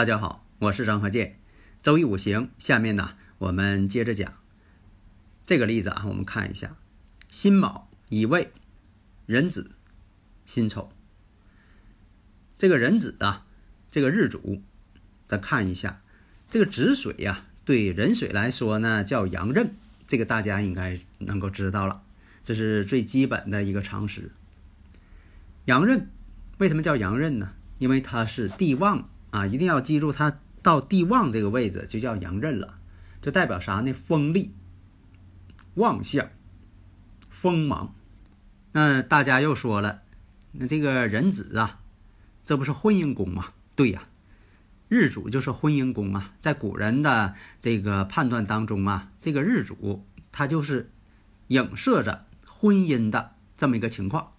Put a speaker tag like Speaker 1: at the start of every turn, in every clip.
Speaker 1: 大家好，我是张和建。周易五行，下面呢，我们接着讲这个例子啊。我们看一下：辛卯、乙未、壬子、辛丑。这个壬子啊，这个日主，咱看一下这个子水呀，对壬水来说呢叫阳刃，这个大家应该能够知道了，这是最基本的一个常识。阳刃为什么叫阳刃呢？因为它是地旺。啊，一定要记住，它到地旺这个位置就叫阳刃了，就代表啥呢？锋利、旺相、锋芒。那大家又说了，那这个人子啊，这不是婚姻宫吗？对呀，日主就是婚姻宫啊。在古人的这个判断当中啊，这个日主它就是影射着婚姻的这么一个情况。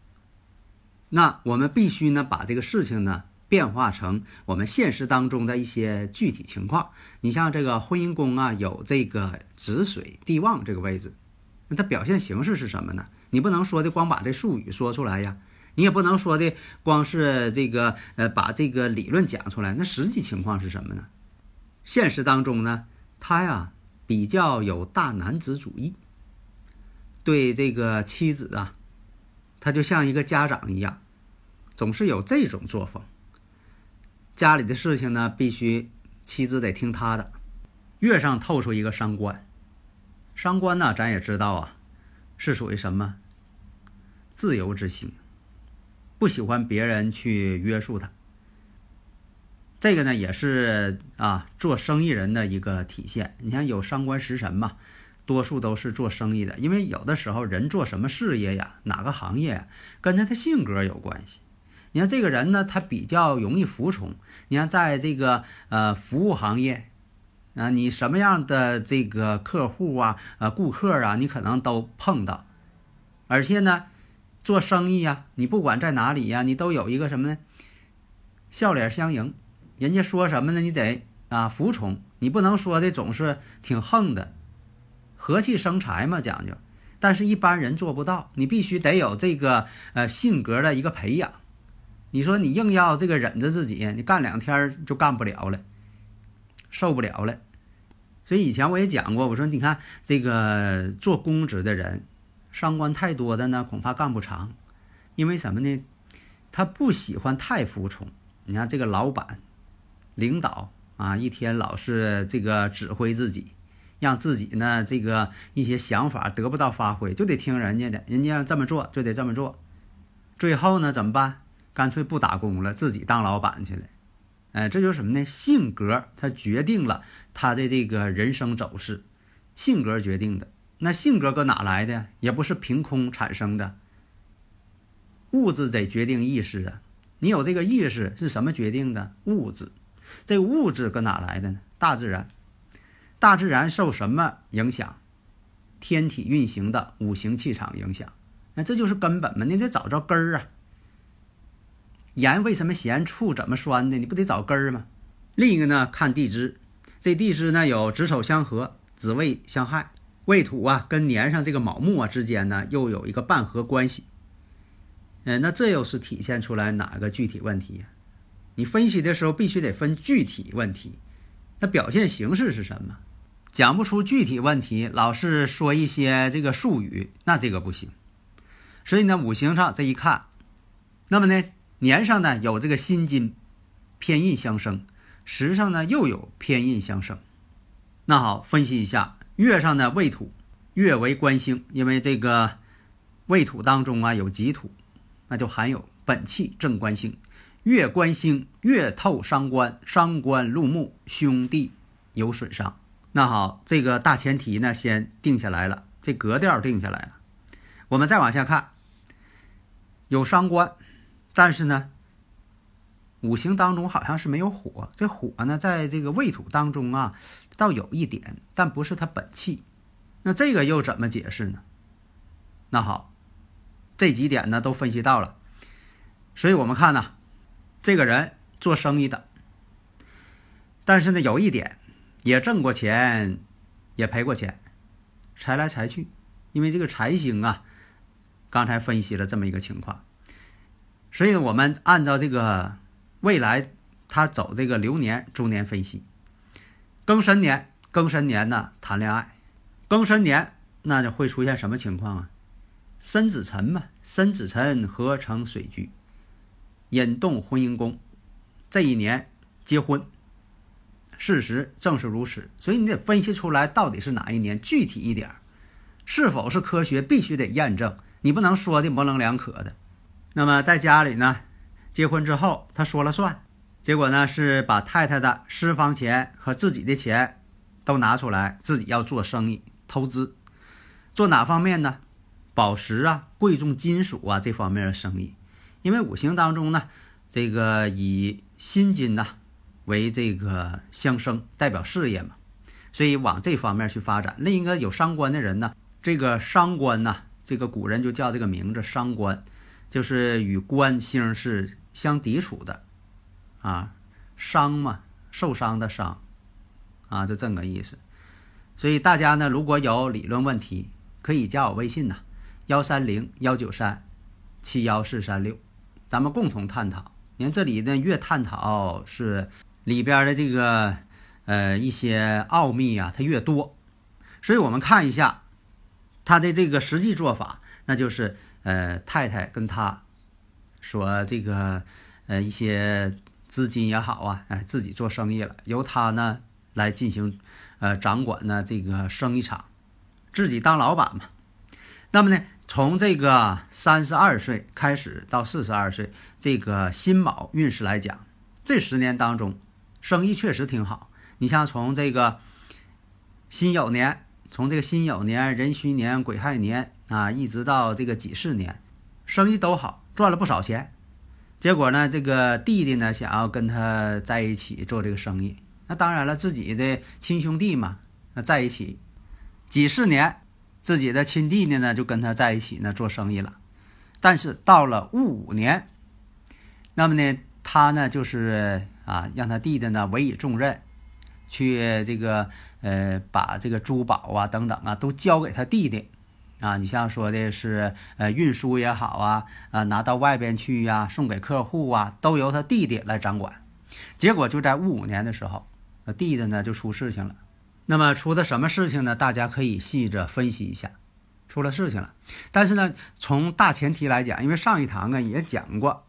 Speaker 1: 那我们必须呢，把这个事情呢。变化成我们现实当中的一些具体情况。你像这个婚姻宫啊，有这个子水地旺这个位置，那它表现形式是什么呢？你不能说的光把这术语说出来呀，你也不能说的光是这个呃把这个理论讲出来。那实际情况是什么呢？现实当中呢，他呀比较有大男子主义，对这个妻子啊，他就像一个家长一样，总是有这种作风。家里的事情呢，必须妻子得听他的。月上透出一个伤官，伤官呢，咱也知道啊，是属于什么？自由之心，不喜欢别人去约束他。这个呢，也是啊，做生意人的一个体现。你看有伤官食神嘛，多数都是做生意的，因为有的时候人做什么事业呀，哪个行业，跟他的性格有关系。你看这个人呢，他比较容易服从。你看，在这个呃服务行业啊，你什么样的这个客户啊、呃顾客啊，你可能都碰到。而且呢，做生意呀，你不管在哪里呀，你都有一个什么呢？笑脸相迎。人家说什么呢？你得啊服从，你不能说的总是挺横的。和气生财嘛，讲究。但是一般人做不到，你必须得有这个呃性格的一个培养。你说你硬要这个忍着自己，你干两天就干不了了，受不了了。所以以前我也讲过，我说你看这个做公职的人，伤官太多的呢，恐怕干不长。因为什么呢？他不喜欢太服从。你看这个老板、领导啊，一天老是这个指挥自己，让自己呢这个一些想法得不到发挥，就得听人家的，人家这么做就得这么做。最后呢怎么办？干脆不打工了，自己当老板去了。哎，这就是什么呢？性格它决定了他的这个人生走势，性格决定的。那性格搁哪来的？也不是凭空产生的。物质得决定意识啊！你有这个意识是什么决定的？物质。这物质搁哪来的呢？大自然。大自然受什么影响？天体运行的五行气场影响。那这就是根本嘛！你得找着根儿啊！盐为什么咸？醋怎么酸的？你不得找根儿吗？另一个呢，看地支，这地支呢有子丑相合，子未相害，未土啊跟年上这个卯木啊之间呢又有一个半合关系。嗯，那这又是体现出来哪个具体问题？你分析的时候必须得分具体问题，那表现形式是什么？讲不出具体问题，老是说一些这个术语，那这个不行。所以呢，五行上这一看，那么呢？年上呢有这个辛金，偏印相生；时上呢又有偏印相生。那好，分析一下月上呢未土，月为官星，因为这个未土当中啊有己土，那就含有本气正官星。月官星，月透伤官，伤官入木，兄弟有损伤。那好，这个大前提呢先定下来了，这格调定下来了。我们再往下看，有伤官，但是呢，五行当中好像是没有火。这火呢，在这个未土当中啊，倒有一点，但不是它本气。那这个又怎么解释呢？那好，这几点呢都分析到了，所以我们看呢，这个人做生意的，但是呢，有一点。也挣过钱，也赔过钱，财来财去，因为这个财星啊，刚才分析了这么一个情况，所以我们按照这个未来他走这个流年中年分析，庚申年，庚申年呢谈恋爱，庚申年那就会出现什么情况啊？申子辰嘛，申子辰合成水局，引动婚姻宫，这一年结婚。事实正是如此，所以你得分析出来到底是哪一年，具体一点是否是科学，必须得验证，你不能说的模棱两可的。那么在家里呢，结婚之后他说了算，结果呢是把太太的私房钱和自己的钱都拿出来，自己要做生意投资，做哪方面呢？宝石啊、贵重金属啊这方面的生意，因为五行当中呢，这个以辛金呐。为这个相生代表事业嘛，所以往这方面去发展。另一个有伤官的人呢，这个伤官呐，这个古人就叫这个名字伤官，就是与官星是相抵触的，啊，伤嘛，受伤的伤，啊，就这么个意思。所以大家呢，如果有理论问题，可以加我微信呐，幺三零幺九三七幺四三六，咱们共同探讨。您这里呢，越探讨是。里边的这个呃一些奥秘啊，它越多，所以我们看一下他的这个实际做法，那就是呃太太跟他说这个呃一些资金也好啊，哎自己做生意了，由他呢来进行呃掌管呢这个生意场，自己当老板嘛。那么呢，从这个三十二岁开始到四十二岁这个辛卯运势来讲，这十年当中。生意确实挺好，你像从这个辛酉年，从这个辛酉年、壬戌年、癸亥年啊，一直到这个己巳年，生意都好，赚了不少钱。结果呢，这个弟弟呢想要跟他在一起做这个生意，那当然了，自己的亲兄弟嘛，那在一起，几十年，自己的亲弟弟呢就跟他在一起呢做生意了。但是到了戊午年，那么呢，他呢就是。啊，让他弟弟呢委以重任，去这个呃把这个珠宝啊等等啊都交给他弟弟，啊，你像说的是呃运输也好啊，啊拿到外边去呀，送给客户啊，都由他弟弟来掌管。结果就在戊五年的时候，弟弟呢就出事情了。那么出的什么事情呢？大家可以细着分析一下，出了事情了。但是呢，从大前提来讲，因为上一堂啊也讲过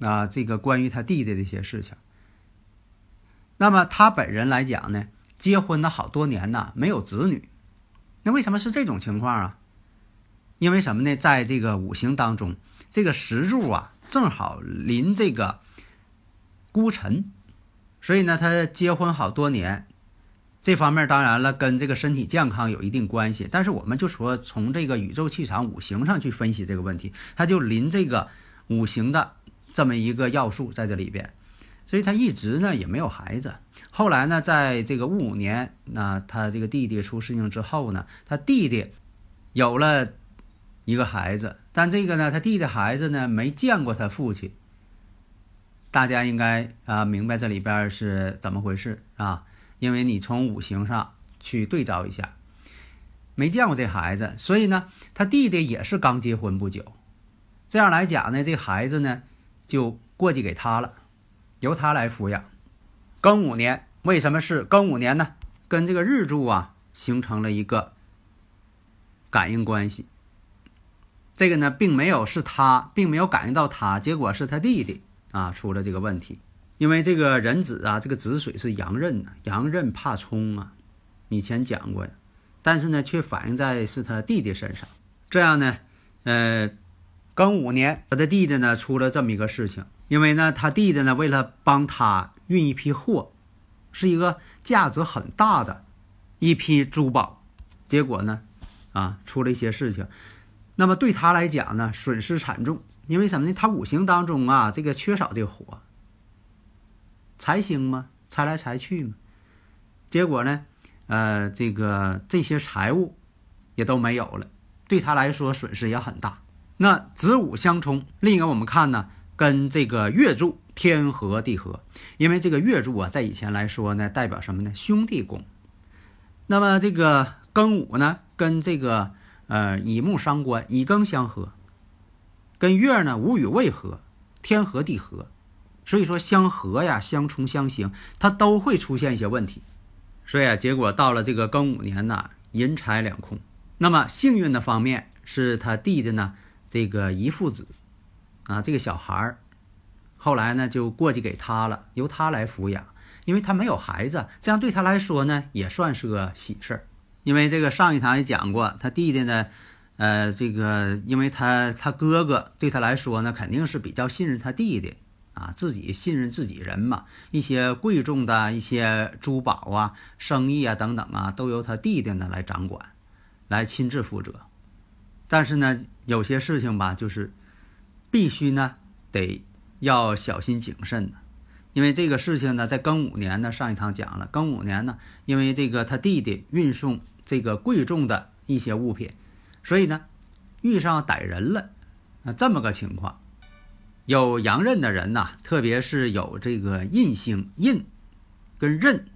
Speaker 1: 啊这个关于他弟弟的一些事情。那么他本人来讲呢，结婚了好多年呐，没有子女。那为什么是这种情况啊？因为什么呢？在这个五行当中，这个石柱啊，正好临这个孤辰，所以呢，他结婚好多年，这方面当然了，跟这个身体健康有一定关系。但是我们就说从这个宇宙气场五行上去分析这个问题，他就临这个五行的这么一个要素在这里边。所以他一直呢也没有孩子。后来呢，在这个戊午年，那他这个弟弟出事情之后呢，他弟弟有了一个孩子，但这个呢，他弟弟孩子呢没见过他父亲。大家应该啊明白这里边是怎么回事啊？因为你从五行上去对照一下，没见过这孩子，所以呢，他弟弟也是刚结婚不久。这样来讲呢，这孩子呢就过继给他了。由他来抚养。庚午年为什么是庚午年呢？跟这个日柱啊形成了一个感应关系。这个呢，并没有是他，并没有感应到他，结果是他弟弟啊出了这个问题。因为这个人子啊，这个子水是阳刃呐，阳刃怕冲啊，以前讲过呀。但是呢，却反映在是他弟弟身上。这样呢，呃，庚午年他的弟弟呢出了这么一个事情。因为呢，他弟弟呢，为了帮他运一批货，是一个价值很大的一批珠宝，结果呢，啊，出了一些事情。那么对他来讲呢，损失惨重，因为什么呢？他五行当中啊，这个缺少这个火，财星嘛，财来财去嘛。结果呢，呃，这个这些财物也都没有了，对他来说损失也很大。那子午相冲，另一个我们看呢，跟这个月柱天合地合，因为这个月柱啊，在以前来说呢，代表什么呢？兄弟宫。那么这个庚午呢，跟这个呃乙木伤官，乙庚相合，跟月呢无与未合，天合地合，所以说相合呀，相冲相刑，它都会出现一些问题。所以啊，结果到了这个庚午年呢，银财两空。那么幸运的方面是他弟弟呢。这个遗父子，啊，这个小孩儿，后来呢就过继给他了，由他来抚养，因为他没有孩子，这样对他来说呢也算是个喜事儿。因为这个上一堂也讲过，他弟弟呢，呃，这个因为他他哥哥对他来说呢肯定是比较信任他弟弟啊，自己信任自己人嘛，一些贵重的一些珠宝啊、生意啊等等啊，都由他弟弟呢来掌管，来亲自负责。但是呢，有些事情吧，就是必须呢得要小心谨慎的，因为这个事情呢，在庚午年呢，上一堂讲了，庚午年呢，因为这个他弟弟运送这个贵重的一些物品，所以呢遇上歹人了，那这么个情况，有阳刃的人呐，特别是有这个印星印跟刃，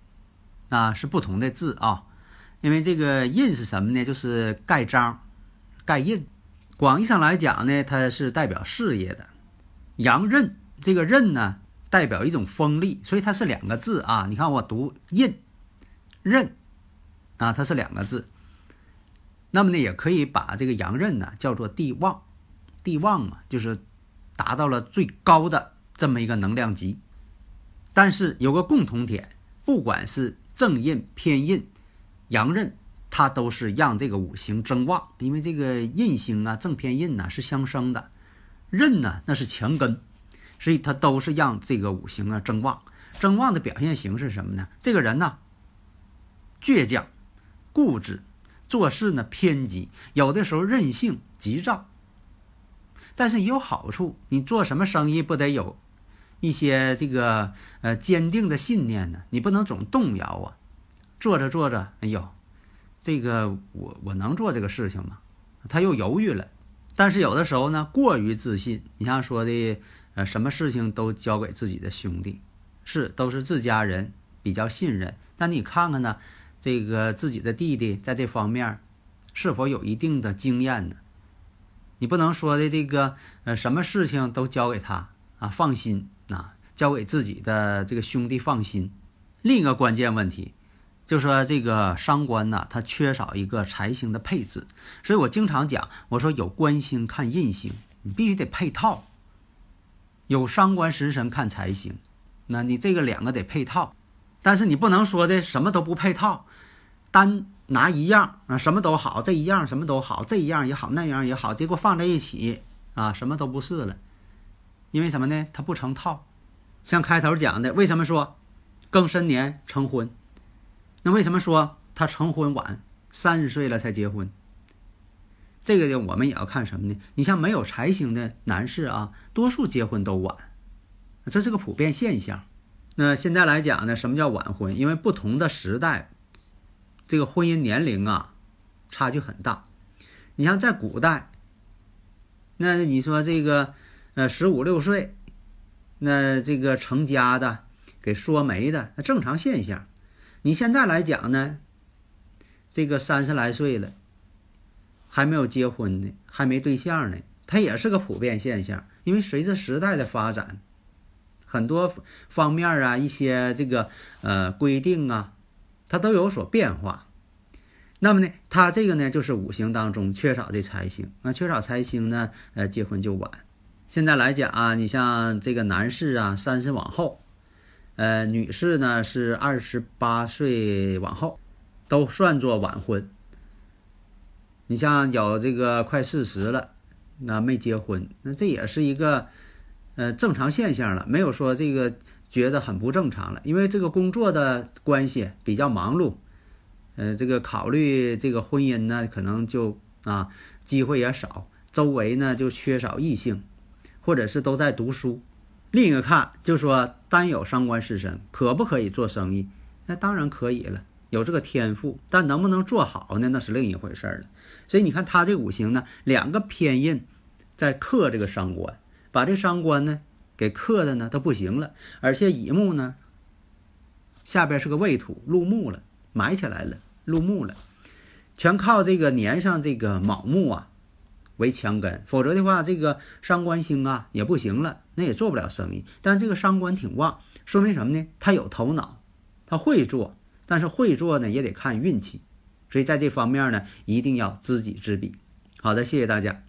Speaker 1: 那是不同的字啊，因为这个印是什么呢？就是盖章。盖印，广义上来讲呢，它是代表事业的。阳刃这个刃呢，代表一种锋利，所以它是两个字啊。你看我读印刃啊，它是两个字。那么呢，也可以把这个阳刃呢叫做地旺，地旺嘛，就是达到了最高的这么一个能量级。但是有个共同点，不管是正印、偏印、阳刃。它都是让这个五行增旺，因为这个印星啊，正偏印呢是相生的，刃呢那是强根，所以他都是让这个五行啊增旺。增旺的表现形式是什么呢？这个人呢倔强、固执，做事呢偏激，有的时候任性急躁。但是也有好处，你做什么生意不得有一些这个呃坚定的信念呢？你不能总动摇啊。做着做着，哎呦。这个我我能做这个事情吗？他又犹豫了。但是有的时候呢，过于自信。你像说的，呃，什么事情都交给自己的兄弟，是都是自家人，比较信任。但你看看呢，这个自己的弟弟在这方面是否有一定的经验呢？你不能说的这个，呃，什么事情都交给他啊，放心啊，交给自己的这个兄弟放心。另一个关键问题。就说这个伤官呢，他缺少一个财星的配置，所以我经常讲，我说有官星看印星，你必须得配套；有伤官食神看财星，那你这个两个得配套。但是你不能说的什么都不配套，单拿一样啊，什么都好，这一样什么都好，这一样也好，那样也好，结果放在一起啊，什么都不是了。因为什么呢？它不成套。像开头讲的，为什么说庚申年成婚？那为什么说他成婚晚，三十岁了才结婚？这个呢，我们也要看什么呢？你像没有财星的男士啊，多数结婚都晚，这是个普遍现象。那现在来讲呢，什么叫晚婚？因为不同的时代，这个婚姻年龄啊，差距很大。你像在古代，那你说这个呃十五六岁，那这个成家的，给说媒的，那正常现象。你现在来讲呢，这个三十来岁了，还没有结婚呢，还没对象呢，它也是个普遍现象。因为随着时代的发展，很多方面啊，一些这个呃规定啊，它都有所变化。那么呢，它这个呢，就是五行当中缺少的财星。那缺少财星呢，呃，结婚就晚。现在来讲啊，你像这个男士啊，三十往后。呃，女士呢是二十八岁往后，都算作晚婚。你像有这个快四十了，那没结婚，那这也是一个呃正常现象了，没有说这个觉得很不正常了。因为这个工作的关系比较忙碌，呃，这个考虑这个婚姻呢，可能就啊机会也少，周围呢就缺少异性，或者是都在读书。另一个看就说单有伤官食神可不可以做生意？那当然可以了，有这个天赋，但能不能做好呢？那是另一回事了。所以你看他这五行呢，两个偏印在克这个伤官，把这伤官呢给克的呢都不行了，而且乙木呢下边是个未土入木了。埋起来了，入木了，全靠这个粘上这个卯木啊为强根，否则的话，这个伤官星啊也不行了，那也做不了生意。但这个伤官挺旺，说明什么呢？他有头脑，他会做，但是会做呢也得看运气，所以在这方面呢，一定要知己知彼。好的，谢谢大家。